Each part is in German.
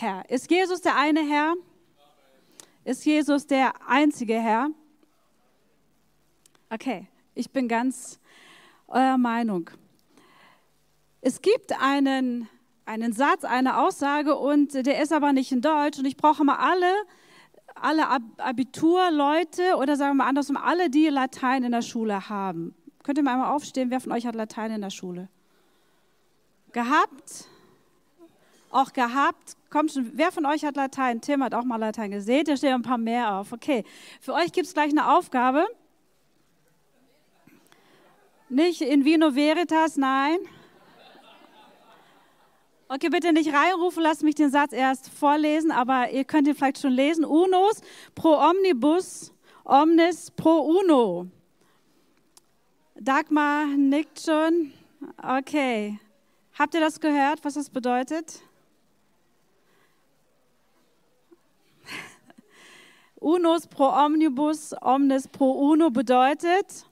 Herr. Ist Jesus der eine Herr? Ist Jesus der einzige Herr? Okay, ich bin ganz eurer Meinung. Es gibt einen, einen Satz, eine Aussage und der ist aber nicht in Deutsch und ich brauche mal alle, alle Ab- Abiturleute oder sagen wir mal andersrum, alle, die Latein in der Schule haben. Könnt ihr mal einmal aufstehen, wer von euch hat Latein in der Schule? Gehabt? Auch gehabt? Kommt schon, wer von euch hat Latein? Tim hat auch mal Latein gesehen, da stehen ein paar mehr auf. Okay, für euch gibt es gleich eine Aufgabe. Nicht in Vino Veritas, nein. Okay, bitte nicht reinrufen, lasst mich den Satz erst vorlesen, aber ihr könnt ihn vielleicht schon lesen. Unus pro omnibus, omnis pro uno. Dagmar nickt schon. Okay. Habt ihr das gehört, was das bedeutet? Unus pro omnibus, omnis pro uno bedeutet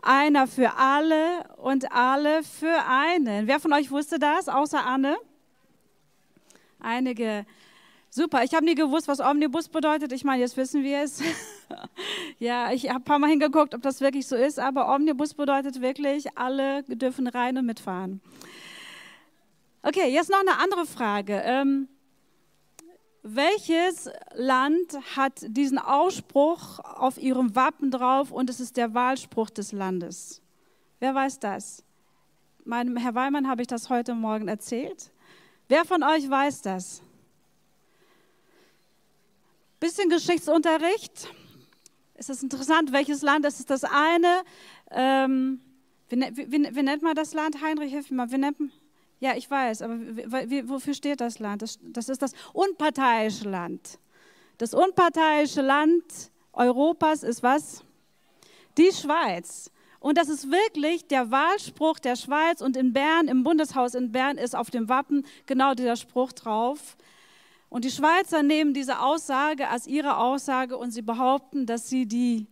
einer für alle und alle für einen. Wer von euch wusste das, außer Anne? Einige. Super, ich habe nie gewusst, was Omnibus bedeutet. Ich meine, jetzt wissen wir es. ja, ich habe ein paar Mal hingeguckt, ob das wirklich so ist, aber Omnibus bedeutet wirklich, alle dürfen rein und mitfahren. Okay, jetzt noch eine andere Frage. Ähm, welches Land hat diesen Ausspruch auf ihrem Wappen drauf und es ist der Wahlspruch des Landes? Wer weiß das? Meinem Herr Weimann habe ich das heute Morgen erzählt. Wer von euch weiß das? Bisschen Geschichtsunterricht. Es ist interessant, welches Land es ist. Das eine, ähm, ne- wie, wie, wie nennt man das Land? Heinrich, hilf mir mal. Wie nennt man? Ja, ich weiß, aber wofür steht das Land? Das, das ist das unparteiische Land. Das unparteiische Land Europas ist was? Die Schweiz. Und das ist wirklich der Wahlspruch der Schweiz. Und in Bern, im Bundeshaus in Bern, ist auf dem Wappen genau dieser Spruch drauf. Und die Schweizer nehmen diese Aussage als ihre Aussage und sie behaupten, dass sie die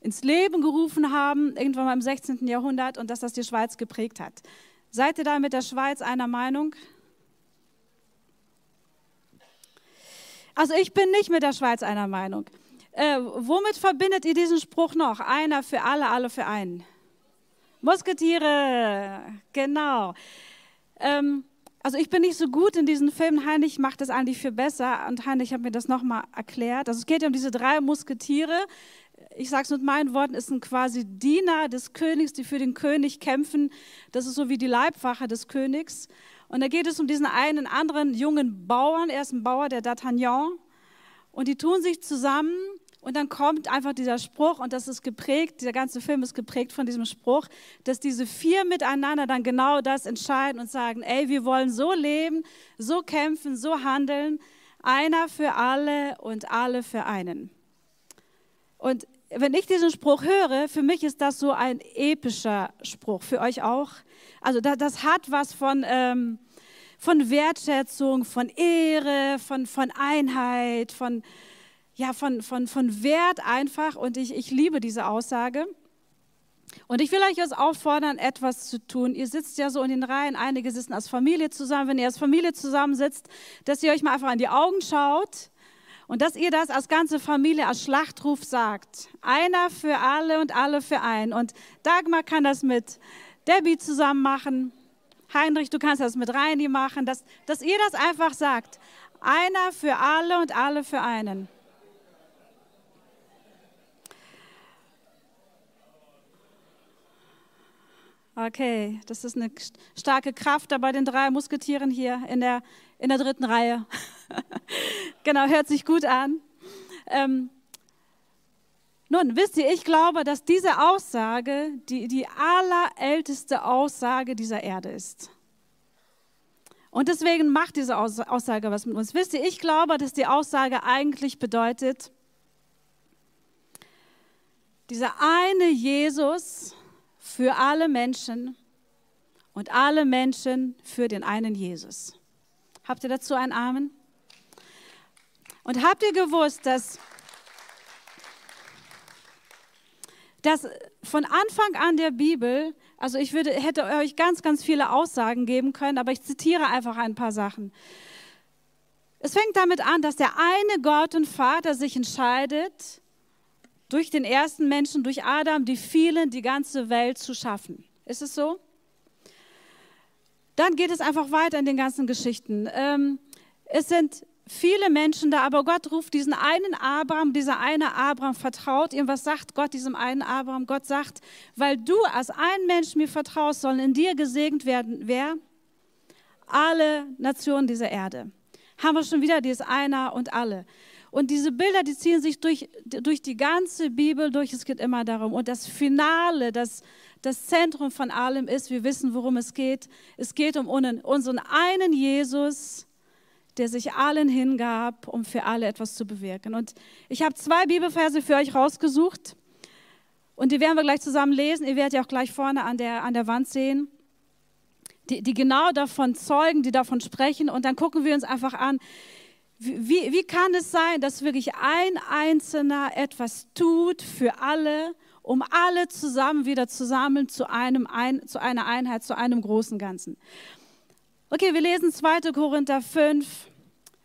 ins Leben gerufen haben, irgendwann mal im 16. Jahrhundert, und dass das die Schweiz geprägt hat. Seid ihr da mit der Schweiz einer Meinung? Also ich bin nicht mit der Schweiz einer Meinung. Äh, womit verbindet ihr diesen Spruch noch? Einer für alle, alle für einen. Musketiere, genau. Ähm, also ich bin nicht so gut in diesen Filmen. Heinrich macht das eigentlich viel besser und Heinrich hat mir das nochmal erklärt. Also es geht ja um diese drei Musketiere. Ich sage es mit meinen Worten, es sind quasi Diener des Königs, die für den König kämpfen. Das ist so wie die Leibwache des Königs. Und da geht es um diesen einen anderen jungen Bauern. Er ist ein Bauer, der D'Artagnan. Und die tun sich zusammen und dann kommt einfach dieser Spruch und das ist geprägt, dieser ganze Film ist geprägt von diesem Spruch, dass diese vier miteinander dann genau das entscheiden und sagen, ey, wir wollen so leben, so kämpfen, so handeln, einer für alle und alle für einen. Und wenn ich diesen Spruch höre, für mich ist das so ein epischer Spruch, für euch auch. Also das, das hat was von, ähm, von Wertschätzung, von Ehre, von, von Einheit, von, ja, von, von, von Wert einfach. Und ich, ich liebe diese Aussage. Und ich will euch jetzt auffordern, etwas zu tun. Ihr sitzt ja so in den Reihen, einige sitzen als Familie zusammen. Wenn ihr als Familie zusammensitzt, dass ihr euch mal einfach in die Augen schaut und dass ihr das als ganze Familie als Schlachtruf sagt. Einer für alle und alle für einen. Und Dagmar kann das mit Debbie zusammen machen. Heinrich, du kannst das mit Reini machen. Dass, dass ihr das einfach sagt. Einer für alle und alle für einen. Okay, das ist eine starke Kraft da bei den drei Musketieren hier in der, in der dritten Reihe. genau, hört sich gut an. Ähm, nun, wisst ihr, ich glaube, dass diese Aussage die, die allerälteste Aussage dieser Erde ist. Und deswegen macht diese Aussage was mit uns. Wisst ihr, ich glaube, dass die Aussage eigentlich bedeutet, dieser eine Jesus für alle Menschen und alle Menschen für den einen Jesus. Habt ihr dazu ein Amen? Und habt ihr gewusst, dass, dass von Anfang an der Bibel, also ich würde, hätte euch ganz, ganz viele Aussagen geben können, aber ich zitiere einfach ein paar Sachen. Es fängt damit an, dass der eine Gott und Vater sich entscheidet, durch den ersten Menschen, durch Adam, die vielen, die ganze Welt zu schaffen. Ist es so? Dann geht es einfach weiter in den ganzen Geschichten. Ähm, es sind viele Menschen da, aber Gott ruft diesen einen Abraham, dieser eine Abraham vertraut ihm. Was sagt Gott diesem einen Abraham? Gott sagt, weil du als ein Mensch mir vertraust, sollen in dir gesegnet werden. Wer? Alle Nationen dieser Erde. Haben wir schon wieder dieses Einer und alle. Und diese Bilder, die ziehen sich durch, durch die ganze Bibel durch. Es geht immer darum. Und das Finale, das, das Zentrum von allem ist, wir wissen, worum es geht. Es geht um unseren einen Jesus, der sich allen hingab, um für alle etwas zu bewirken. Und ich habe zwei Bibelverse für euch rausgesucht. Und die werden wir gleich zusammen lesen. Ihr werdet ja auch gleich vorne an der, an der Wand sehen, die, die genau davon zeugen, die davon sprechen. Und dann gucken wir uns einfach an, wie, wie kann es sein, dass wirklich ein Einzelner etwas tut für alle, um alle zusammen wieder zusammen zu, einem, ein, zu einer Einheit, zu einem großen Ganzen? Okay, wir lesen 2. Korinther 5,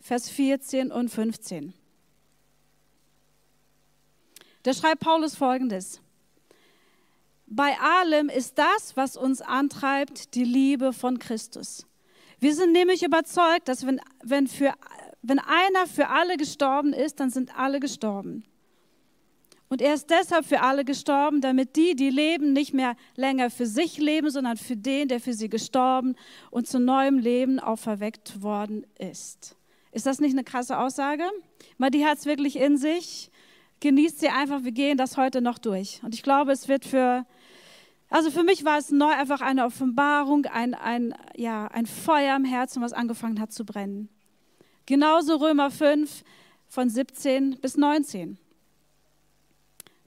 Vers 14 und 15. Da schreibt Paulus folgendes. Bei allem ist das, was uns antreibt, die Liebe von Christus. Wir sind nämlich überzeugt, dass wenn, wenn für wenn einer für alle gestorben ist, dann sind alle gestorben. Und er ist deshalb für alle gestorben, damit die, die leben, nicht mehr länger für sich leben, sondern für den, der für sie gestorben und zu neuem Leben auferweckt worden ist. Ist das nicht eine krasse Aussage? Mal die hat es wirklich in sich. Genießt sie einfach, wir gehen das heute noch durch. Und ich glaube, es wird für, also für mich war es neu einfach eine Offenbarung, ein, ein, ja, ein Feuer im Herzen, was angefangen hat zu brennen. Genauso Römer 5 von 17 bis 19.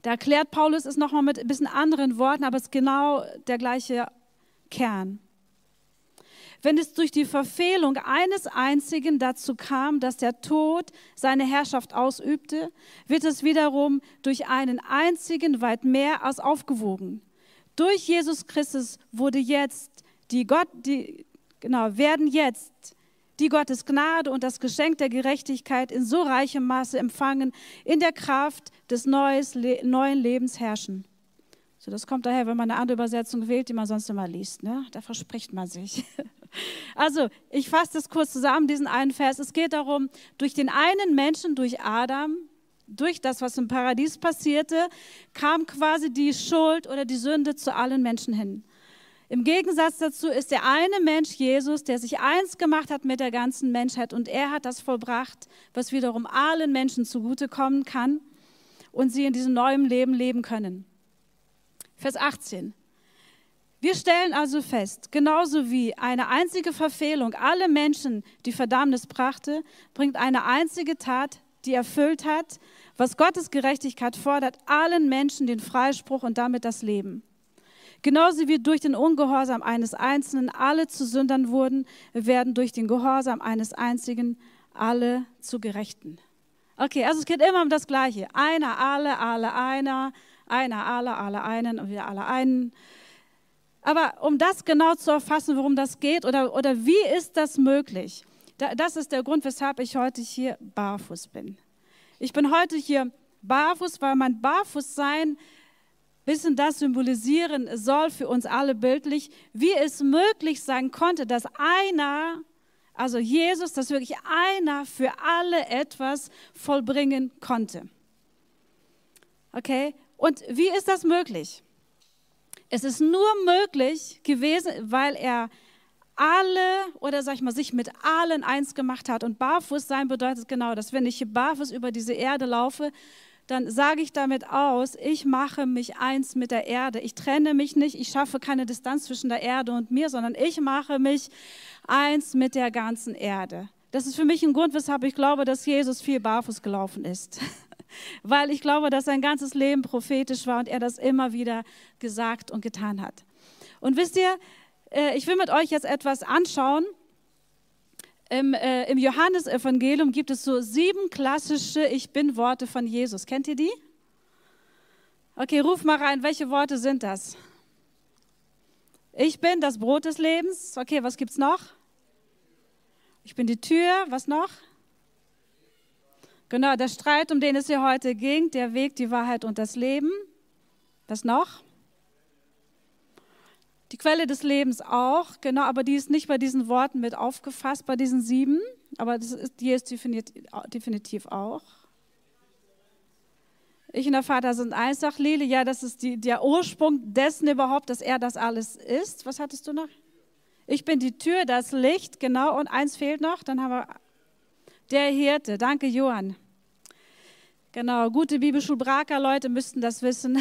Da erklärt Paulus es nochmal mit ein bisschen anderen Worten, aber es ist genau der gleiche Kern. Wenn es durch die Verfehlung eines einzigen dazu kam, dass der Tod seine Herrschaft ausübte, wird es wiederum durch einen einzigen weit mehr als aufgewogen. Durch Jesus Christus wurde jetzt die Gott, die, genau, werden jetzt die Gottes Gnade und das Geschenk der Gerechtigkeit in so reichem Maße empfangen, in der Kraft des neues, neuen Lebens herrschen. So, das kommt daher, wenn man eine andere Übersetzung wählt, die man sonst immer liest. Ne? Da verspricht man sich. Also, ich fasse das kurz zusammen, diesen einen Vers. Es geht darum, durch den einen Menschen, durch Adam, durch das, was im Paradies passierte, kam quasi die Schuld oder die Sünde zu allen Menschen hin. Im Gegensatz dazu ist der eine Mensch Jesus, der sich eins gemacht hat mit der ganzen Menschheit und er hat das vollbracht, was wiederum allen Menschen zugutekommen kann und sie in diesem neuen Leben leben können. Vers 18. Wir stellen also fest, genauso wie eine einzige Verfehlung alle Menschen die Verdammnis brachte, bringt eine einzige Tat, die erfüllt hat, was Gottes Gerechtigkeit fordert, allen Menschen den Freispruch und damit das Leben. Genauso wie durch den Ungehorsam eines Einzelnen alle zu Sündern wurden, werden durch den Gehorsam eines Einzigen alle zu Gerechten. Okay, also es geht immer um das Gleiche. Einer, alle, alle, einer, einer, alle, alle, einen und wieder alle einen. Aber um das genau zu erfassen, worum das geht oder, oder wie ist das möglich, das ist der Grund, weshalb ich heute hier barfuß bin. Ich bin heute hier barfuß, weil mein Barfußsein bisschen das symbolisieren soll für uns alle bildlich, wie es möglich sein konnte, dass einer, also Jesus, dass wirklich einer für alle etwas vollbringen konnte. Okay? Und wie ist das möglich? Es ist nur möglich gewesen, weil er alle oder sag ich mal sich mit allen eins gemacht hat und barfuß sein bedeutet genau, dass wenn ich barfuß über diese Erde laufe, dann sage ich damit aus, ich mache mich eins mit der Erde. Ich trenne mich nicht, ich schaffe keine Distanz zwischen der Erde und mir, sondern ich mache mich eins mit der ganzen Erde. Das ist für mich ein Grund, weshalb ich glaube, dass Jesus viel barfuß gelaufen ist. Weil ich glaube, dass sein ganzes Leben prophetisch war und er das immer wieder gesagt und getan hat. Und wisst ihr, äh, ich will mit euch jetzt etwas anschauen, im, äh, im Johannesevangelium gibt es so sieben klassische Ich bin-Worte von Jesus. Kennt ihr die? Okay, ruf mal rein, welche Worte sind das? Ich bin das Brot des Lebens. Okay, was gibt's noch? Ich bin die Tür. Was noch? Genau, der Streit, um den es hier heute ging, der Weg, die Wahrheit und das Leben. Was noch? Die Quelle des Lebens auch, genau, aber die ist nicht bei diesen Worten mit aufgefasst, bei diesen sieben, aber ist, die ist definitiv auch. Ich und der Vater sind eins, sagt Lili, ja, das ist die, der Ursprung dessen überhaupt, dass er das alles ist. Was hattest du noch? Ich bin die Tür, das Licht, genau, und eins fehlt noch, dann haben wir der Hirte. Danke, Johann. Genau, gute Bibelschulbraker Leute müssten das wissen.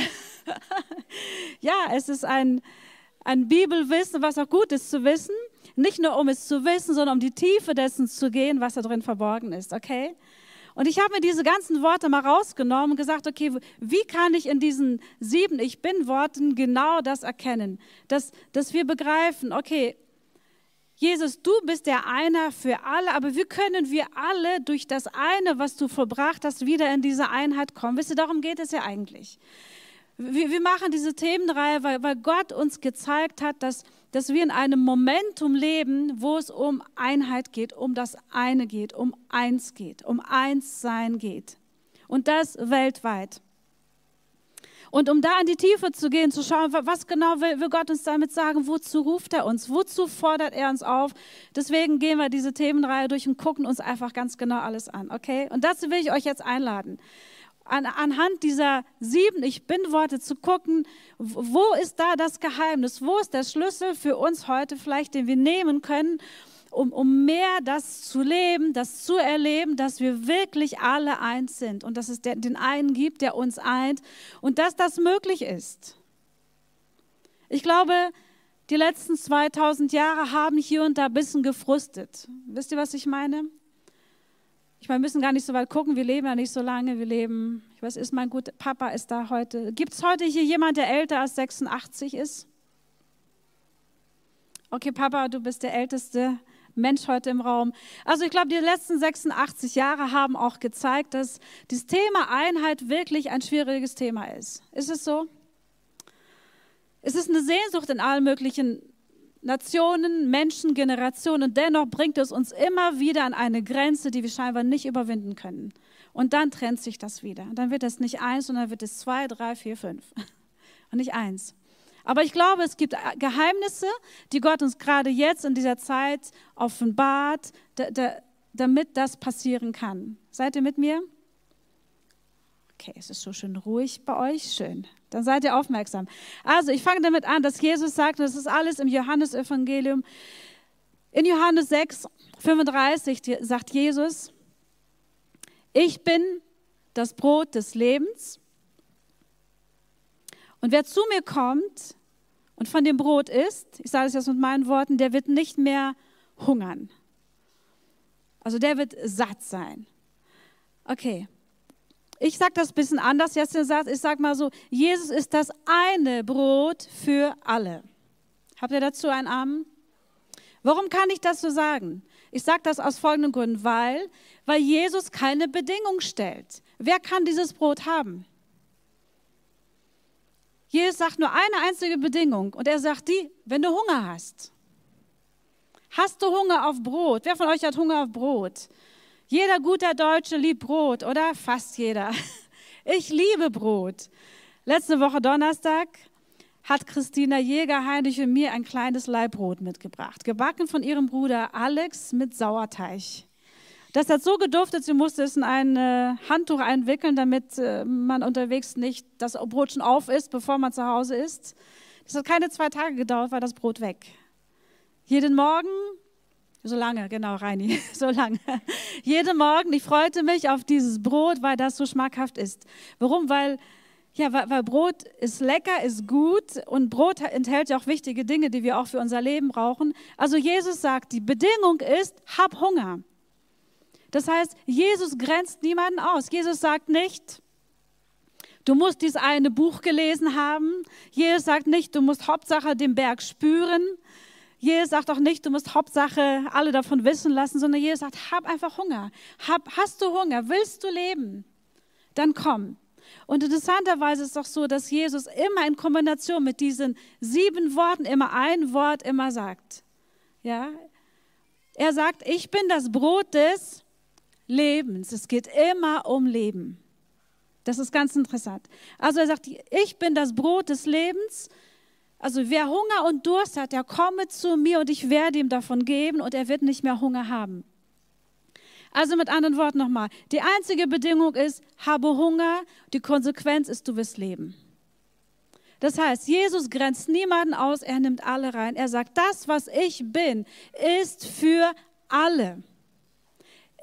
ja, es ist ein, ein Bibelwissen, was auch gut ist zu wissen. Nicht nur um es zu wissen, sondern um die Tiefe dessen zu gehen, was da drin verborgen ist, okay? Und ich habe mir diese ganzen Worte mal rausgenommen und gesagt, okay, wie kann ich in diesen sieben Ich bin Worten genau das erkennen? Dass, dass wir begreifen, okay, Jesus, du bist der Einer für alle, aber wie können wir alle durch das eine, was du vollbracht hast, wieder in diese Einheit kommen? Wisst ihr, darum geht es ja eigentlich. Wir, wir machen diese Themenreihe, weil, weil Gott uns gezeigt hat, dass, dass wir in einem Momentum leben, wo es um Einheit geht, um das eine geht, um eins geht, um eins sein geht. Und das weltweit. Und um da in die Tiefe zu gehen, zu schauen, was genau will, will, Gott uns damit sagen, wozu ruft er uns, wozu fordert er uns auf. Deswegen gehen wir diese Themenreihe durch und gucken uns einfach ganz genau alles an, okay? Und dazu will ich euch jetzt einladen an, anhand dieser sieben Ich bin-Worte zu gucken, wo ist da das Geheimnis, wo ist der Schlüssel für uns heute vielleicht, den wir nehmen können, um, um mehr das zu leben, das zu erleben, dass wir wirklich alle eins sind und dass es der, den einen gibt, der uns eint und dass das möglich ist. Ich glaube, die letzten 2000 Jahre haben hier und da ein bisschen gefrustet. Wisst ihr, was ich meine? Ich meine, wir müssen gar nicht so weit gucken, wir leben ja nicht so lange, wir leben, ich weiß, ist mein guter Papa ist da heute. Gibt es heute hier jemand, der älter als 86 ist? Okay, Papa, du bist der älteste Mensch heute im Raum. Also ich glaube, die letzten 86 Jahre haben auch gezeigt, dass das Thema Einheit wirklich ein schwieriges Thema ist. Ist es so? Es ist eine Sehnsucht in allen möglichen Nationen, Menschen, Generationen. Dennoch bringt es uns immer wieder an eine Grenze, die wir scheinbar nicht überwinden können. Und dann trennt sich das wieder. Dann wird es nicht eins, sondern wird es zwei, drei, vier, fünf. Und nicht eins. Aber ich glaube, es gibt Geheimnisse, die Gott uns gerade jetzt in dieser Zeit offenbart, damit das passieren kann. Seid ihr mit mir? Okay, es ist so schön ruhig bei euch. Schön. Dann seid ihr aufmerksam. Also, ich fange damit an, dass Jesus sagt, das ist alles im Johannesevangelium. In Johannes 6, 35 sagt Jesus, ich bin das Brot des Lebens. Und wer zu mir kommt und von dem Brot isst, ich sage es jetzt mit meinen Worten, der wird nicht mehr hungern. Also der wird satt sein. Okay, ich sage das ein bisschen anders jetzt. Ich sage mal so, Jesus ist das eine Brot für alle. Habt ihr dazu einen Amen? Warum kann ich das so sagen? Ich sage das aus folgendem Grund, weil, weil Jesus keine Bedingung stellt. Wer kann dieses Brot haben? Jesus sagt nur eine einzige Bedingung und er sagt die, wenn du Hunger hast. Hast du Hunger auf Brot? Wer von euch hat Hunger auf Brot? Jeder guter Deutsche liebt Brot, oder? Fast jeder. Ich liebe Brot. Letzte Woche Donnerstag hat Christina Jäger-Heinrich und mir ein kleines Leibbrot mitgebracht, gebacken von ihrem Bruder Alex mit Sauerteig. Das hat so geduftet, sie musste es in ein äh, Handtuch einwickeln, damit äh, man unterwegs nicht das Brot schon auf ist, bevor man zu Hause ist. Das hat keine zwei Tage gedauert, war das Brot weg. Jeden Morgen So lange, genau, Reini, so lange. Jeden Morgen, ich freute mich auf dieses Brot, weil das so schmackhaft ist. Warum? Weil, ja, weil, weil Brot ist lecker, ist gut und Brot enthält ja auch wichtige Dinge, die wir auch für unser Leben brauchen. Also Jesus sagt, die Bedingung ist, hab Hunger. Das heißt, Jesus grenzt niemanden aus. Jesus sagt nicht, du musst dieses eine Buch gelesen haben. Jesus sagt nicht, du musst Hauptsache den Berg spüren. Jesus sagt auch nicht, du musst Hauptsache alle davon wissen lassen, sondern Jesus sagt, hab einfach Hunger. Hab, hast du Hunger? Willst du leben? Dann komm. Und interessanterweise ist es doch so, dass Jesus immer in Kombination mit diesen sieben Worten immer ein Wort immer sagt. Ja? Er sagt, ich bin das Brot des Lebens. Es geht immer um Leben. Das ist ganz interessant. Also er sagt, ich bin das Brot des Lebens. Also wer Hunger und Durst hat, der komme zu mir und ich werde ihm davon geben und er wird nicht mehr Hunger haben. Also mit anderen Worten nochmal, die einzige Bedingung ist, habe Hunger, die Konsequenz ist, du wirst leben. Das heißt, Jesus grenzt niemanden aus, er nimmt alle rein. Er sagt, das, was ich bin, ist für alle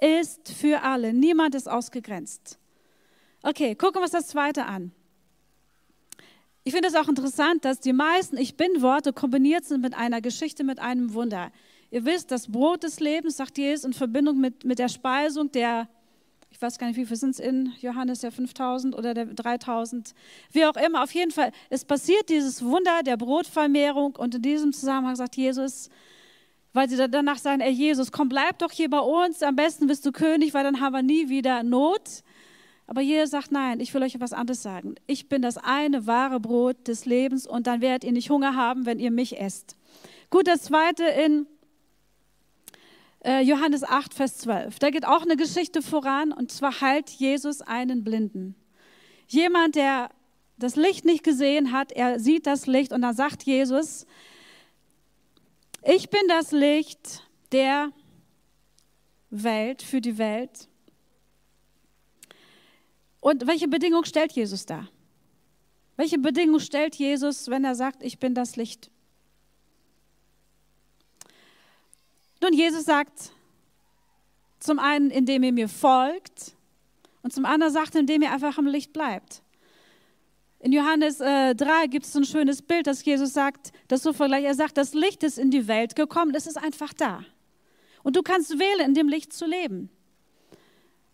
ist für alle. Niemand ist ausgegrenzt. Okay, gucken wir uns das zweite an. Ich finde es auch interessant, dass die meisten Ich bin-Worte kombiniert sind mit einer Geschichte, mit einem Wunder. Ihr wisst, das Brot des Lebens, sagt Jesus, in Verbindung mit, mit der Speisung der, ich weiß gar nicht, wie viel sind es in Johannes, der 5000 oder der 3000, wie auch immer. Auf jeden Fall, es passiert dieses Wunder der Brotvermehrung und in diesem Zusammenhang sagt Jesus, weil sie danach sagen, ey Jesus, komm, bleib doch hier bei uns, am besten bist du König, weil dann haben wir nie wieder Not. Aber Jesus sagt, nein, ich will euch etwas anderes sagen. Ich bin das eine wahre Brot des Lebens und dann werdet ihr nicht Hunger haben, wenn ihr mich esst. Gut, das zweite in äh, Johannes 8, Vers 12. Da geht auch eine Geschichte voran und zwar heilt Jesus einen Blinden. Jemand, der das Licht nicht gesehen hat, er sieht das Licht und dann sagt Jesus, ich bin das Licht der Welt, für die Welt. Und welche Bedingung stellt Jesus da? Welche Bedingung stellt Jesus, wenn er sagt, ich bin das Licht? Nun, Jesus sagt zum einen, indem ihr mir folgt und zum anderen sagt, indem ihr einfach im Licht bleibt. In Johannes äh, 3 gibt es ein schönes Bild, dass Jesus sagt, das so vergleicht. Er sagt, das Licht ist in die Welt gekommen, es ist einfach da. Und du kannst wählen, in dem Licht zu leben.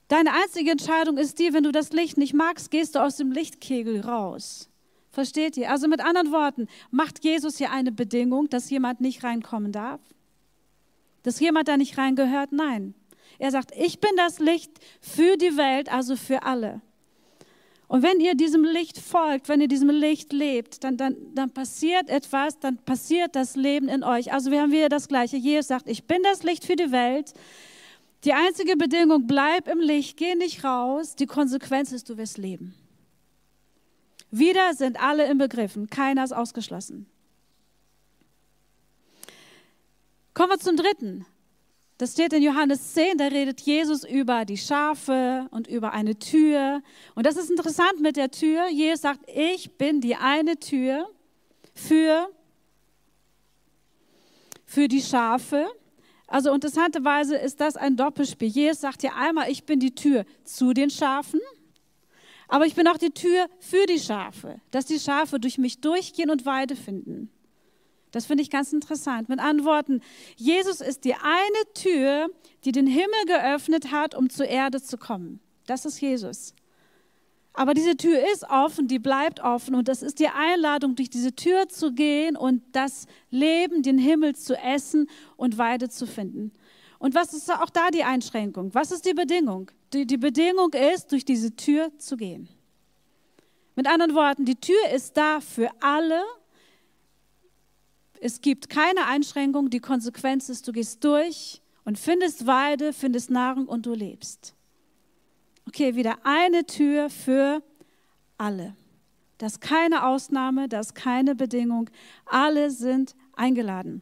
Deine einzige Entscheidung ist die, wenn du das Licht nicht magst, gehst du aus dem Lichtkegel raus. Versteht ihr? Also mit anderen Worten, macht Jesus hier eine Bedingung, dass jemand nicht reinkommen darf? Dass jemand da nicht reingehört? Nein. Er sagt, ich bin das Licht für die Welt, also für alle. Und wenn ihr diesem Licht folgt, wenn ihr diesem Licht lebt, dann, dann, dann passiert etwas, dann passiert das Leben in euch. Also wir haben wieder das Gleiche. Jesus sagt, ich bin das Licht für die Welt. Die einzige Bedingung, bleib im Licht, geh nicht raus. Die Konsequenz ist, du wirst leben. Wieder sind alle im Begriffen, keiner ist ausgeschlossen. Kommen wir zum dritten. Das steht in Johannes 10, da redet Jesus über die Schafe und über eine Tür. Und das ist interessant mit der Tür. Jesus sagt, ich bin die eine Tür für, für die Schafe. Also interessanterweise ist das ein Doppelspiel. Jesus sagt ja einmal, ich bin die Tür zu den Schafen, aber ich bin auch die Tür für die Schafe, dass die Schafe durch mich durchgehen und Weide finden. Das finde ich ganz interessant. Mit Antworten, Jesus ist die eine Tür, die den Himmel geöffnet hat, um zur Erde zu kommen. Das ist Jesus. Aber diese Tür ist offen, die bleibt offen und das ist die Einladung, durch diese Tür zu gehen und das Leben, den Himmel zu essen und Weide zu finden. Und was ist auch da die Einschränkung? Was ist die Bedingung? Die, die Bedingung ist, durch diese Tür zu gehen. Mit anderen Worten, die Tür ist da für alle es gibt keine Einschränkung. Die Konsequenz ist, du gehst durch und findest Weide, findest Nahrung und du lebst. Okay, wieder eine Tür für alle. Das ist keine Ausnahme, das ist keine Bedingung. Alle sind eingeladen.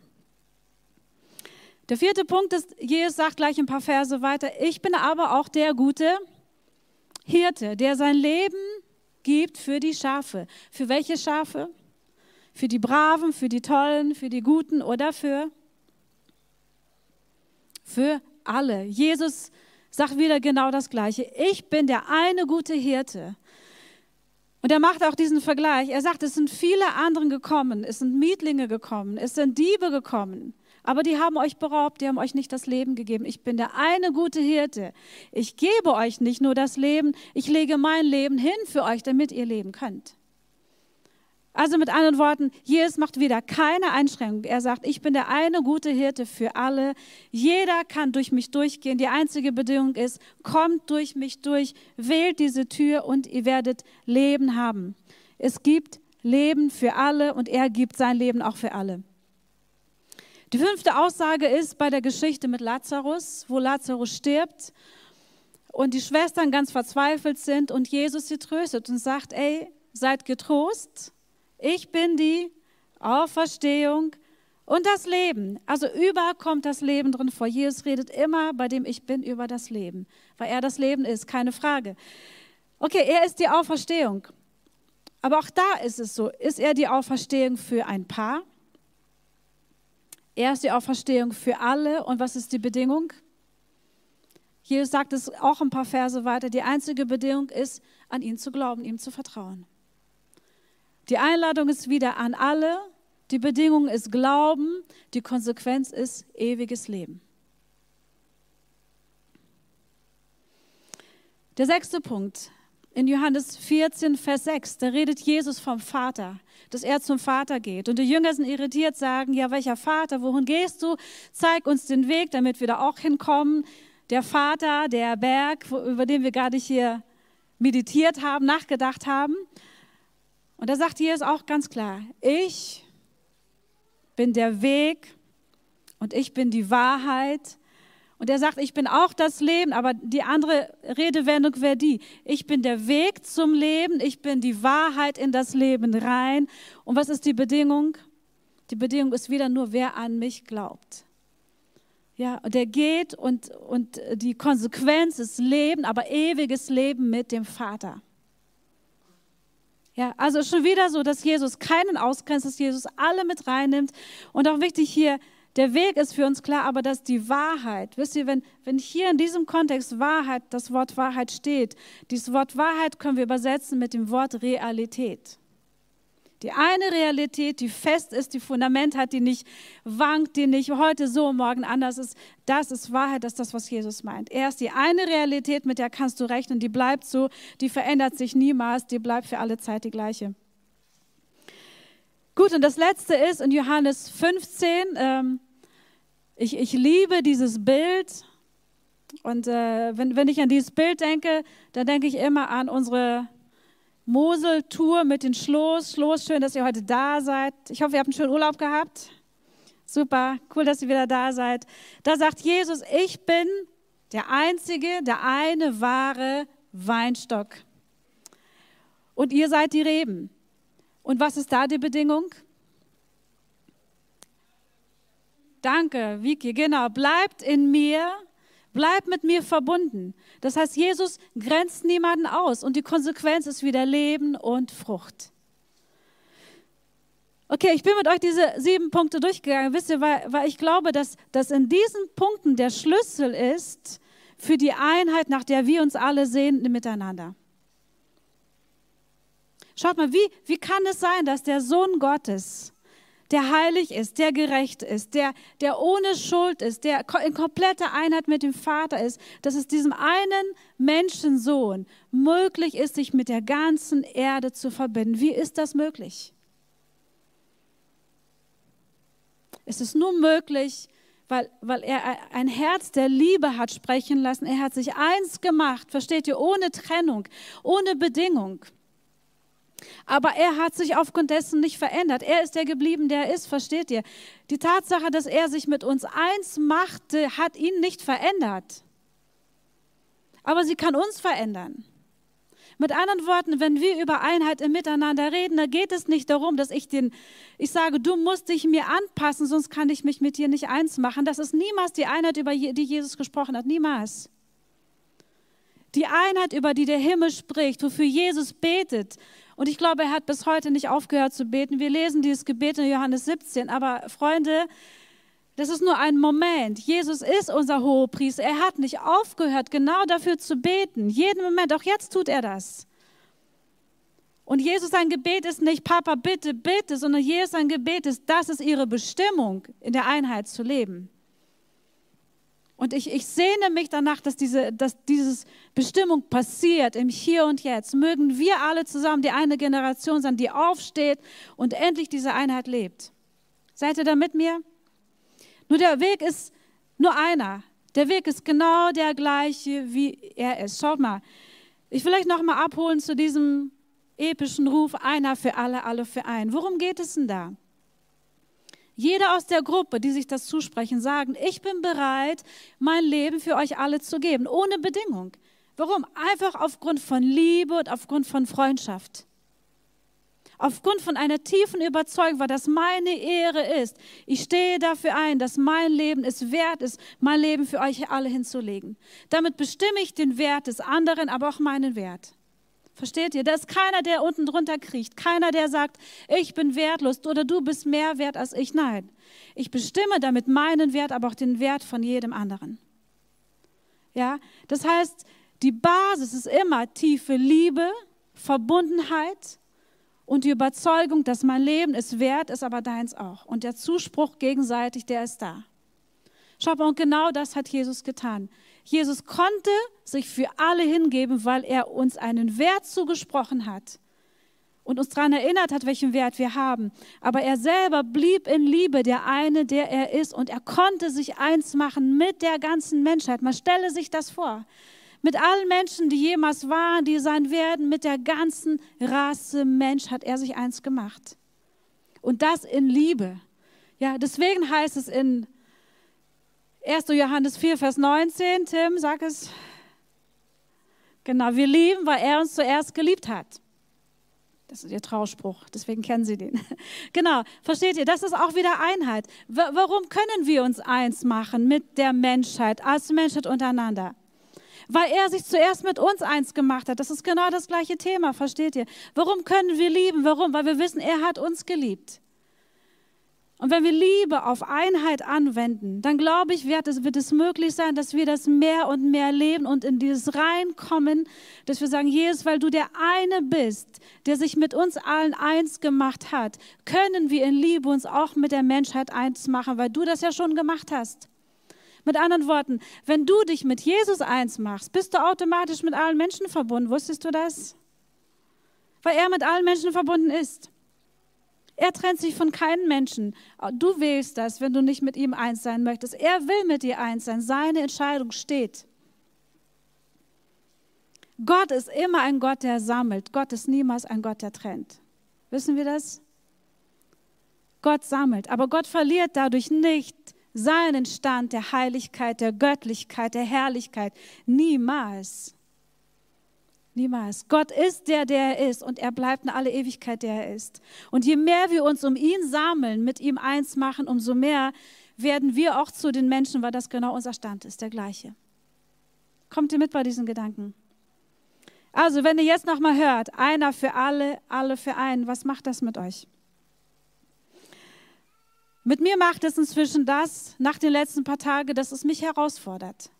Der vierte Punkt ist, Jesus sagt gleich ein paar Verse weiter, ich bin aber auch der gute Hirte, der sein Leben gibt für die Schafe. Für welche Schafe? Für die Braven, für die Tollen, für die Guten oder für für alle. Jesus sagt wieder genau das Gleiche. Ich bin der eine gute Hirte. Und er macht auch diesen Vergleich. Er sagt, es sind viele andere gekommen, es sind Mietlinge gekommen, es sind Diebe gekommen, aber die haben euch beraubt, die haben euch nicht das Leben gegeben. Ich bin der eine gute Hirte. Ich gebe euch nicht nur das Leben, ich lege mein Leben hin für euch, damit ihr leben könnt. Also mit anderen Worten, Jesus macht wieder keine Einschränkung. Er sagt, ich bin der eine gute Hirte für alle. Jeder kann durch mich durchgehen. Die einzige Bedingung ist, kommt durch mich durch, wählt diese Tür und ihr werdet Leben haben. Es gibt Leben für alle und er gibt sein Leben auch für alle. Die fünfte Aussage ist bei der Geschichte mit Lazarus, wo Lazarus stirbt und die Schwestern ganz verzweifelt sind und Jesus sie tröstet und sagt, ey, seid getrost, ich bin die Auferstehung und das Leben. Also überall kommt das Leben drin vor. Jesus redet immer bei dem Ich bin über das Leben, weil er das Leben ist, keine Frage. Okay, er ist die Auferstehung. Aber auch da ist es so, ist er die Auferstehung für ein Paar? Er ist die Auferstehung für alle. Und was ist die Bedingung? Jesus sagt es auch ein paar Verse weiter. Die einzige Bedingung ist, an ihn zu glauben, ihm zu vertrauen. Die Einladung ist wieder an alle. Die Bedingung ist Glauben. Die Konsequenz ist ewiges Leben. Der sechste Punkt in Johannes 14, Vers 6, da redet Jesus vom Vater, dass er zum Vater geht. Und die Jünger sind irritiert, sagen, ja, welcher Vater, wohin gehst du? Zeig uns den Weg, damit wir da auch hinkommen. Der Vater, der Berg, über den wir gerade hier meditiert haben, nachgedacht haben. Und da sagt Jesus auch ganz klar, ich bin der Weg und ich bin die Wahrheit. Und er sagt, ich bin auch das Leben, aber die andere Redewendung wäre die, ich bin der Weg zum Leben, ich bin die Wahrheit in das Leben rein. Und was ist die Bedingung? Die Bedingung ist wieder nur, wer an mich glaubt. Ja, und der geht und, und die Konsequenz ist Leben, aber ewiges Leben mit dem Vater. Ja, also schon wieder so, dass Jesus keinen ausgrenzt, dass Jesus alle mit reinnimmt. Und auch wichtig hier, der Weg ist für uns klar, aber dass die Wahrheit, wisst ihr, wenn, wenn hier in diesem Kontext Wahrheit, das Wort Wahrheit steht, dieses Wort Wahrheit können wir übersetzen mit dem Wort Realität. Die eine Realität, die fest ist, die Fundament hat, die nicht wankt, die nicht heute so, morgen anders ist, das ist Wahrheit, das ist das, was Jesus meint. Er ist die eine Realität, mit der kannst du rechnen, die bleibt so, die verändert sich niemals, die bleibt für alle Zeit die gleiche. Gut, und das letzte ist in Johannes 15, ähm, ich, ich liebe dieses Bild. Und äh, wenn, wenn ich an dieses Bild denke, dann denke ich immer an unsere Mosel-Tour mit den Schloss. Schloss, schön, dass ihr heute da seid. Ich hoffe, ihr habt einen schönen Urlaub gehabt. Super, cool, dass ihr wieder da seid. Da sagt Jesus, ich bin der einzige, der eine wahre Weinstock. Und ihr seid die Reben. Und was ist da die Bedingung? Danke, Vicky, genau. Bleibt in mir Bleib mit mir verbunden. Das heißt, Jesus grenzt niemanden aus und die Konsequenz ist wieder Leben und Frucht. Okay, ich bin mit euch diese sieben Punkte durchgegangen, wisst ihr, weil, weil ich glaube, dass, dass in diesen Punkten der Schlüssel ist für die Einheit, nach der wir uns alle sehen miteinander. Schaut mal, wie, wie kann es sein, dass der Sohn Gottes der heilig ist, der gerecht ist, der, der ohne Schuld ist, der in kompletter Einheit mit dem Vater ist, dass es diesem einen Menschensohn möglich ist, sich mit der ganzen Erde zu verbinden. Wie ist das möglich? Es ist nur möglich, weil, weil er ein Herz der Liebe hat sprechen lassen. Er hat sich eins gemacht, versteht ihr, ohne Trennung, ohne Bedingung. Aber er hat sich aufgrund dessen nicht verändert. Er ist der geblieben, der er ist, versteht ihr? Die Tatsache, dass er sich mit uns eins machte, hat ihn nicht verändert. Aber sie kann uns verändern. Mit anderen Worten, wenn wir über Einheit im Miteinander reden, da geht es nicht darum, dass ich den, ich sage, du musst dich mir anpassen, sonst kann ich mich mit dir nicht eins machen. Das ist niemals die Einheit, über die Jesus gesprochen hat. Niemals. Die Einheit, über die der Himmel spricht, wofür Jesus betet und ich glaube, er hat bis heute nicht aufgehört zu beten. Wir lesen dieses Gebet in Johannes 17. Aber Freunde, Das ist nur ein Moment. Jesus ist unser Hohepriester. Er hat nicht aufgehört, genau dafür zu beten. Jeden Moment, auch jetzt tut er das. Und Jesus sein Gebet ist nicht, Papa, bitte, bitte, sondern Jesus sein Gebet ist, das ist ihre Bestimmung, in der Einheit zu leben. Und ich, ich sehne mich danach, dass diese dass dieses Bestimmung passiert im Hier und Jetzt. Mögen wir alle zusammen die eine Generation sein, die aufsteht und endlich diese Einheit lebt. Seid ihr da mit mir? Nur der Weg ist nur einer. Der Weg ist genau der gleiche, wie er ist. Schaut mal, ich will euch noch mal abholen zu diesem epischen Ruf, einer für alle, alle für einen. Worum geht es denn da? Jeder aus der Gruppe, die sich das zusprechen, sagen, ich bin bereit, mein Leben für euch alle zu geben, ohne Bedingung. Warum? Einfach aufgrund von Liebe und aufgrund von Freundschaft. Aufgrund von einer tiefen Überzeugung, weil das meine Ehre ist. Ich stehe dafür ein, dass mein Leben es wert ist, mein Leben für euch alle hinzulegen. Damit bestimme ich den Wert des anderen, aber auch meinen Wert. Versteht ihr? Da ist keiner, der unten drunter kriecht. Keiner, der sagt, ich bin wertlos oder du bist mehr wert als ich. Nein. Ich bestimme damit meinen Wert, aber auch den Wert von jedem anderen. Ja? Das heißt, die Basis ist immer tiefe Liebe, Verbundenheit und die Überzeugung, dass mein Leben es wert ist, aber deins auch. Und der Zuspruch gegenseitig, der ist da. Schau mal, und genau das hat Jesus getan. Jesus konnte sich für alle hingeben, weil er uns einen Wert zugesprochen hat und uns daran erinnert hat, welchen Wert wir haben. Aber er selber blieb in Liebe der eine, der er ist. Und er konnte sich eins machen mit der ganzen Menschheit. Man stelle sich das vor. Mit allen Menschen, die jemals waren, die sein werden, mit der ganzen Rasse Mensch hat er sich eins gemacht. Und das in Liebe. Ja, deswegen heißt es in 1. Johannes 4, Vers 19, Tim, sag es. Genau, wir lieben, weil er uns zuerst geliebt hat. Das ist ihr Trauspruch, deswegen kennen Sie den. Genau, versteht ihr? Das ist auch wieder Einheit. warum können wir uns eins machen mit der Menschheit, als Menschheit untereinander? Weil er sich zuerst mit uns eins gemacht hat. Das ist genau das gleiche Thema, versteht ihr? Warum können wir lieben? Warum? Weil wir wissen, er hat uns geliebt. Und wenn wir Liebe auf Einheit anwenden, dann glaube ich, wird es, wird es möglich sein, dass wir das mehr und mehr leben und in dieses Reinkommen, dass wir sagen, Jesus, weil du der eine bist, der sich mit uns allen eins gemacht hat, können wir in Liebe uns auch mit der Menschheit eins machen, weil du das ja schon gemacht hast. Mit anderen Worten, wenn du dich mit Jesus eins machst, bist du automatisch mit allen Menschen verbunden. Wusstest du das? Weil er mit allen Menschen verbunden ist. Er trennt sich von keinem Menschen. Du wählst das, wenn du nicht mit ihm eins sein möchtest. Er will mit dir eins sein. Seine Entscheidung steht. Gott ist immer ein Gott, der sammelt. Gott ist niemals ein Gott, der trennt. Wissen wir das? Gott sammelt, aber Gott verliert dadurch nicht seinen Stand der Heiligkeit, der Göttlichkeit, der Herrlichkeit. Niemals. Niemals. Gott ist der, der er ist und er bleibt in alle Ewigkeit, der er ist. Und je mehr wir uns um ihn sammeln, mit ihm eins machen, umso mehr werden wir auch zu den Menschen, weil das genau unser Stand ist, der gleiche. Kommt ihr mit bei diesen Gedanken? Also, wenn ihr jetzt nochmal hört, einer für alle, alle für einen, was macht das mit euch? Mit mir macht es inzwischen das, nach den letzten paar Tagen, dass es mich herausfordert.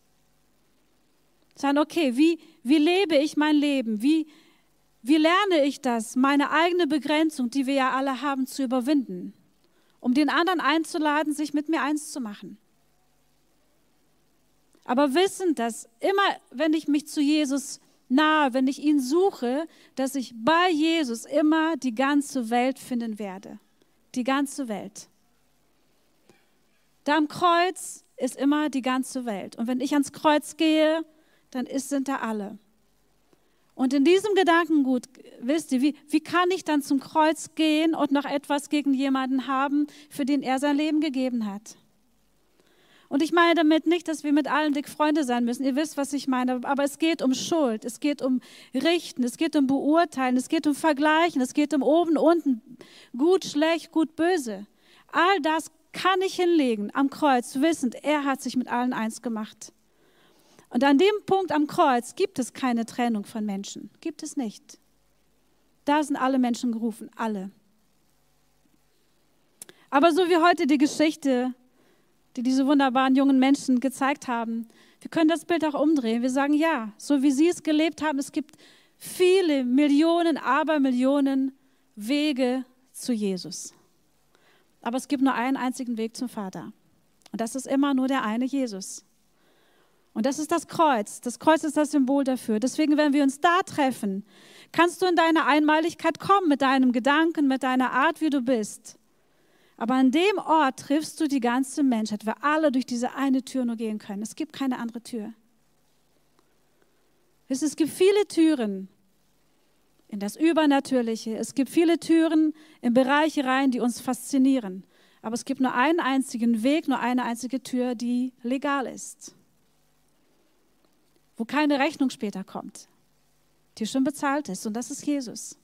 Sagen, okay, wie, wie lebe ich mein Leben? Wie, wie lerne ich das, meine eigene Begrenzung, die wir ja alle haben, zu überwinden, um den anderen einzuladen, sich mit mir eins zu machen? Aber wissend, dass immer, wenn ich mich zu Jesus nahe, wenn ich ihn suche, dass ich bei Jesus immer die ganze Welt finden werde. Die ganze Welt. Da am Kreuz ist immer die ganze Welt. Und wenn ich ans Kreuz gehe, dann ist, sind da alle. Und in diesem Gedankengut, wisst ihr, wie, wie kann ich dann zum Kreuz gehen und noch etwas gegen jemanden haben, für den er sein Leben gegeben hat? Und ich meine damit nicht, dass wir mit allen dick Freunde sein müssen. Ihr wisst, was ich meine. Aber es geht um Schuld, es geht um Richten, es geht um Beurteilen, es geht um Vergleichen, es geht um oben, unten, gut, schlecht, gut, böse. All das kann ich hinlegen am Kreuz, wissend, er hat sich mit allen eins gemacht. Und an dem Punkt am Kreuz gibt es keine Trennung von Menschen. Gibt es nicht. Da sind alle Menschen gerufen, alle. Aber so wie heute die Geschichte die diese wunderbaren jungen Menschen gezeigt haben. Wir können das Bild auch umdrehen. Wir sagen, ja, so wie sie es gelebt haben, es gibt viele Millionen, Abermillionen Wege zu Jesus. Aber es gibt nur einen einzigen Weg zum Vater. Und das ist immer nur der eine Jesus. Und das ist das Kreuz. Das Kreuz ist das Symbol dafür. Deswegen, wenn wir uns da treffen, kannst du in deine Einmaligkeit kommen mit deinem Gedanken, mit deiner Art, wie du bist. Aber an dem Ort triffst du die ganze Menschheit, weil alle durch diese eine Tür nur gehen können. Es gibt keine andere Tür. Es gibt viele Türen in das Übernatürliche. Es gibt viele Türen in Bereiche rein, die uns faszinieren. Aber es gibt nur einen einzigen Weg, nur eine einzige Tür, die legal ist. Wo keine Rechnung später kommt, die schon bezahlt ist. Und das ist Jesus.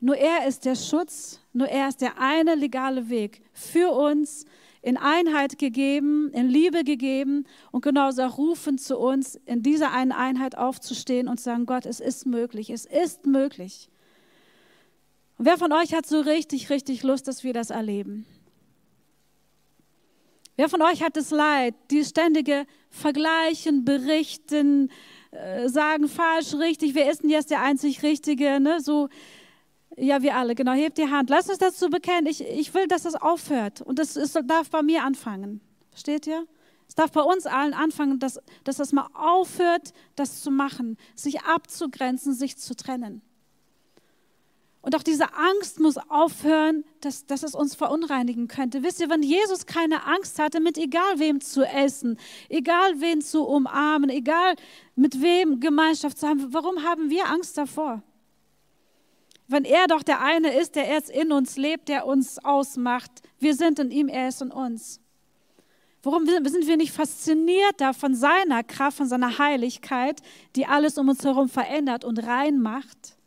Nur er ist der Schutz, nur er ist der eine legale Weg für uns, in Einheit gegeben, in Liebe gegeben und genauso auch rufen zu uns, in dieser einen Einheit aufzustehen und zu sagen, Gott, es ist möglich, es ist möglich. Und wer von euch hat so richtig, richtig Lust, dass wir das erleben? Wer von euch hat das Leid, die ständige Vergleichen, Berichten, äh, sagen falsch, richtig, wer ist denn jetzt der einzig Richtige, ne? so ja, wir alle, genau. Hebt die Hand. Lass uns dazu bekennen. Ich, ich will, dass das aufhört. Und das darf bei mir anfangen. Versteht ihr? Es darf bei uns allen anfangen, dass, dass das mal aufhört, das zu machen, sich abzugrenzen, sich zu trennen. Und auch diese Angst muss aufhören, dass, dass es uns verunreinigen könnte. Wisst ihr, wenn Jesus keine Angst hatte, mit egal wem zu essen, egal wen zu umarmen, egal mit wem Gemeinschaft zu haben, warum haben wir Angst davor? wenn er doch der eine ist, der erst in uns lebt, der uns ausmacht. Wir sind in ihm, er ist in uns. Warum sind wir nicht fasziniert da von seiner Kraft, von seiner Heiligkeit, die alles um uns herum verändert und rein macht?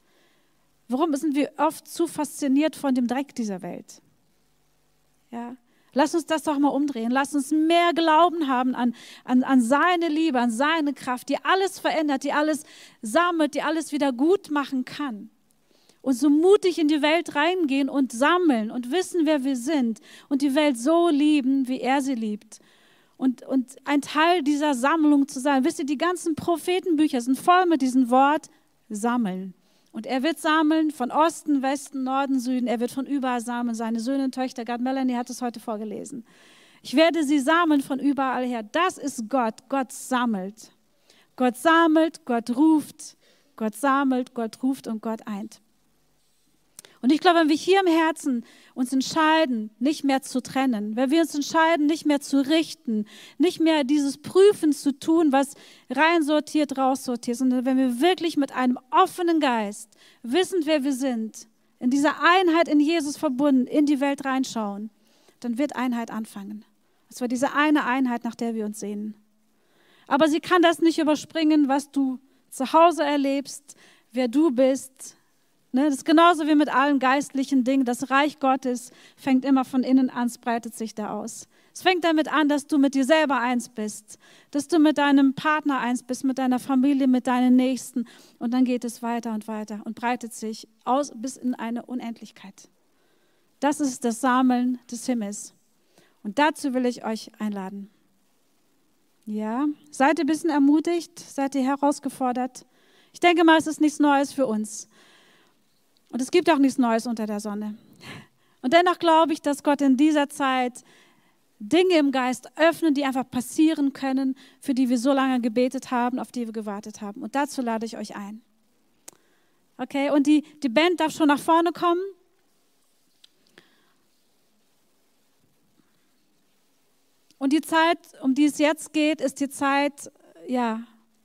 Warum sind wir oft zu fasziniert von dem Dreck dieser Welt? Ja. Lass uns das doch mal umdrehen. Lass uns mehr Glauben haben an, an, an seine Liebe, an seine Kraft, die alles verändert, die alles sammelt, die alles wieder gut machen kann und so mutig in die Welt reingehen und sammeln und wissen, wer wir sind und die Welt so lieben, wie er sie liebt. Und, und ein Teil dieser Sammlung zu sein. Wisst ihr, die ganzen Prophetenbücher sind voll mit diesem Wort sammeln. Und er wird sammeln von Osten, Westen, Norden, Süden. Er wird von überall sammeln. Seine Söhne und Töchter, Gott Melanie hat es heute vorgelesen. Ich werde sie sammeln von überall her. Das ist Gott. Gott sammelt. Gott sammelt, Gott ruft. Gott sammelt, Gott ruft und Gott eint. Und ich glaube, wenn wir hier im Herzen uns entscheiden, nicht mehr zu trennen, wenn wir uns entscheiden, nicht mehr zu richten, nicht mehr dieses Prüfen zu tun, was reinsortiert, raussortiert, sondern wenn wir wirklich mit einem offenen Geist, wissend, wer wir sind, in dieser Einheit in Jesus verbunden, in die Welt reinschauen, dann wird Einheit anfangen. Es war diese eine Einheit, nach der wir uns sehnen. Aber sie kann das nicht überspringen, was du zu Hause erlebst, wer du bist, Ne, das ist genauso wie mit allen geistlichen Dingen. Das Reich Gottes fängt immer von innen an, es breitet sich da aus. Es fängt damit an, dass du mit dir selber eins bist, dass du mit deinem Partner eins bist, mit deiner Familie, mit deinen Nächsten. Und dann geht es weiter und weiter und breitet sich aus bis in eine Unendlichkeit. Das ist das Sammeln des Himmels. Und dazu will ich euch einladen. Ja, seid ihr ein bisschen ermutigt? Seid ihr herausgefordert? Ich denke mal, es ist nichts Neues für uns. Und es gibt auch nichts Neues unter der Sonne. Und dennoch glaube ich, dass Gott in dieser Zeit Dinge im Geist öffnen, die einfach passieren können, für die wir so lange gebetet haben, auf die wir gewartet haben. Und dazu lade ich euch ein. Okay, und die, die Band darf schon nach vorne kommen. Und die Zeit, um die es jetzt geht, ist die Zeit, ja,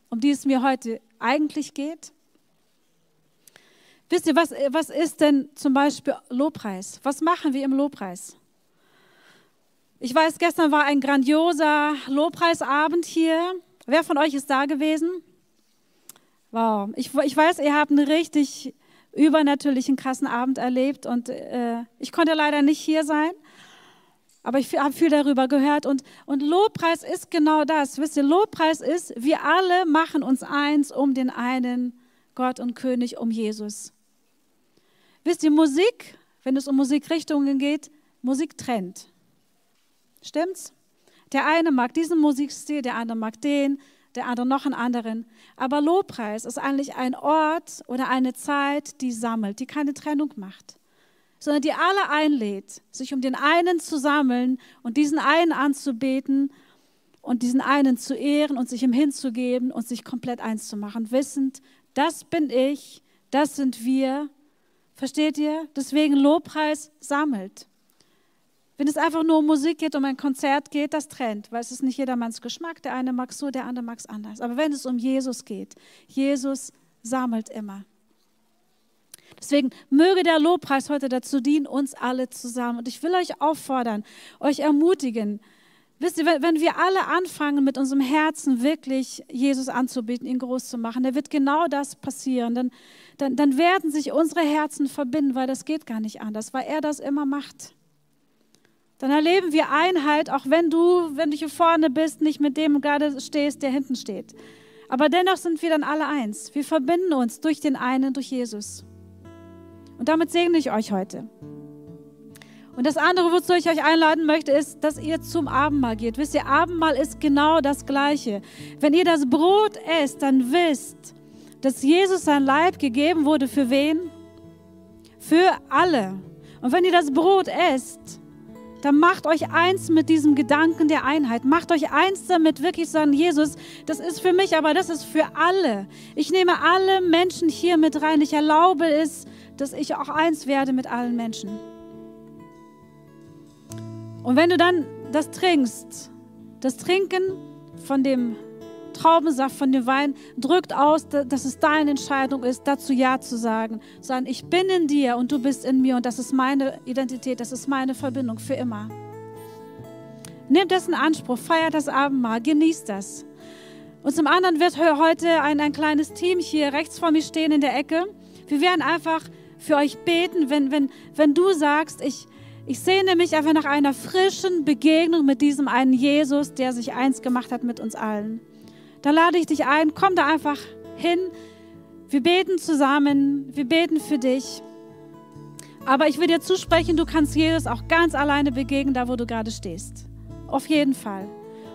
um die es mir heute eigentlich geht. Wisst ihr, was, was ist denn zum Beispiel Lobpreis? Was machen wir im Lobpreis? Ich weiß, gestern war ein grandioser Lobpreisabend hier. Wer von euch ist da gewesen? Wow, ich, ich weiß, ihr habt einen richtig übernatürlichen, krassen Abend erlebt und äh, ich konnte leider nicht hier sein, aber ich habe viel darüber gehört und, und Lobpreis ist genau das. Wisst ihr, Lobpreis ist, wir alle machen uns eins um den einen Gott und König, um Jesus. Wisst ihr, Musik, wenn es um Musikrichtungen geht, Musik trennt. Stimmt's? Der eine mag diesen Musikstil, der andere mag den, der andere noch einen anderen. Aber Lobpreis ist eigentlich ein Ort oder eine Zeit, die sammelt, die keine Trennung macht, sondern die alle einlädt, sich um den einen zu sammeln und diesen einen anzubeten und diesen einen zu ehren und sich ihm hinzugeben und sich komplett eins zu machen, wissend, das bin ich, das sind wir. Versteht ihr? Deswegen Lobpreis sammelt. Wenn es einfach nur um Musik geht, um ein Konzert geht, das trennt, weil es ist nicht jedermanns Geschmack. Der eine mag so, der andere mag es anders. Aber wenn es um Jesus geht, Jesus sammelt immer. Deswegen möge der Lobpreis heute dazu dienen, uns alle zusammen. Und ich will euch auffordern, euch ermutigen. Wisst ihr, wenn wir alle anfangen, mit unserem Herzen wirklich Jesus anzubieten, ihn groß zu machen, dann wird genau das passieren. Dann, dann, dann werden sich unsere Herzen verbinden, weil das geht gar nicht anders, weil er das immer macht. Dann erleben wir Einheit, auch wenn du, wenn du hier vorne bist, nicht mit dem gerade stehst, der hinten steht. Aber dennoch sind wir dann alle eins. Wir verbinden uns durch den einen, durch Jesus. Und damit segne ich euch heute. Und das andere, wozu ich euch einladen möchte, ist, dass ihr zum Abendmahl geht. Wisst ihr, Abendmahl ist genau das Gleiche. Wenn ihr das Brot esst, dann wisst, dass Jesus sein Leib gegeben wurde für wen? Für alle. Und wenn ihr das Brot esst, dann macht euch eins mit diesem Gedanken der Einheit. Macht euch eins damit, wirklich sagen, Jesus, das ist für mich, aber das ist für alle. Ich nehme alle Menschen hier mit rein. Ich erlaube es, dass ich auch eins werde mit allen Menschen. Und wenn du dann das trinkst, das Trinken von dem Traubensaft, von dem Wein, drückt aus, dass es deine Entscheidung ist, dazu Ja zu sagen. Sagen, ich bin in dir und du bist in mir und das ist meine Identität, das ist meine Verbindung für immer. Nehmt das in Anspruch, feiert das Abendmahl, genießt das. Und zum anderen wird heute ein, ein kleines Team hier rechts vor mir stehen in der Ecke. Wir werden einfach für euch beten, wenn, wenn, wenn du sagst, ich, ich sehne mich einfach nach einer frischen Begegnung mit diesem einen Jesus, der sich eins gemacht hat mit uns allen. Da lade ich dich ein, komm da einfach hin. Wir beten zusammen, wir beten für dich. Aber ich will dir zusprechen, du kannst Jesus auch ganz alleine begegnen, da wo du gerade stehst. Auf jeden Fall.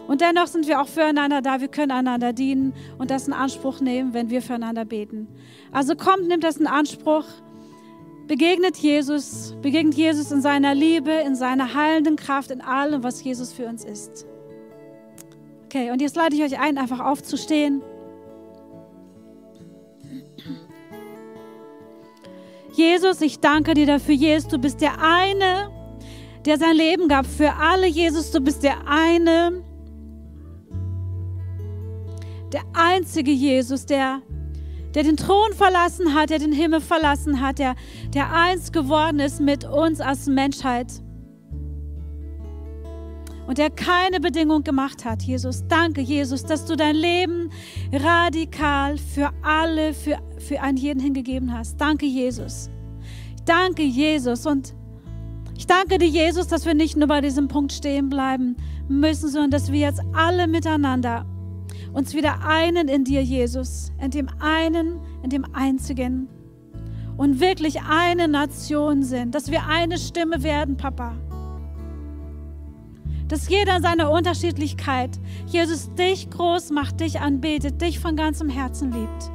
Und dennoch sind wir auch füreinander da, wir können einander dienen und das in Anspruch nehmen, wenn wir füreinander beten. Also kommt, nimmt das in Anspruch, begegnet Jesus, begegnet Jesus in seiner Liebe, in seiner heilenden Kraft, in allem, was Jesus für uns ist. Okay, und jetzt lade ich euch ein, einfach aufzustehen. Jesus, ich danke dir dafür, Jesus, du bist der eine, der sein Leben gab für alle. Jesus, du bist der eine, der einzige Jesus, der, der den Thron verlassen hat, der den Himmel verlassen hat, der, der eins geworden ist mit uns als Menschheit und der keine Bedingung gemacht hat. Jesus, danke, Jesus, dass du dein Leben radikal für alle, für, für einen jeden hingegeben hast. Danke, Jesus. Ich danke, Jesus. Und ich danke dir, Jesus, dass wir nicht nur bei diesem Punkt stehen bleiben müssen, sondern dass wir jetzt alle miteinander uns wieder einen in dir, Jesus, in dem einen, in dem einzigen und wirklich eine Nation sind, dass wir eine Stimme werden, Papa dass jeder in seiner Unterschiedlichkeit Jesus dich groß macht, dich anbetet, dich von ganzem Herzen liebt.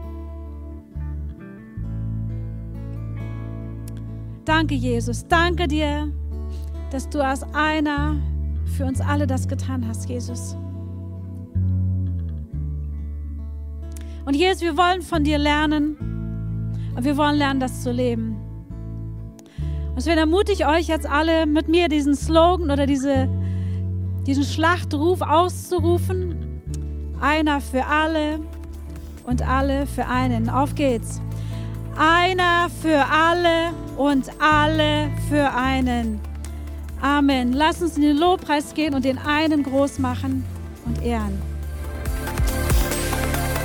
Danke, Jesus. Danke dir, dass du als einer für uns alle das getan hast, Jesus. Und Jesus, wir wollen von dir lernen und wir wollen lernen, das zu leben. Und deswegen ermutige ich euch jetzt alle mit mir diesen Slogan oder diese diesen Schlachtruf auszurufen. Einer für alle und alle für einen. Auf geht's. Einer für alle und alle für einen. Amen. Lass uns in den Lobpreis gehen und den einen groß machen und ehren.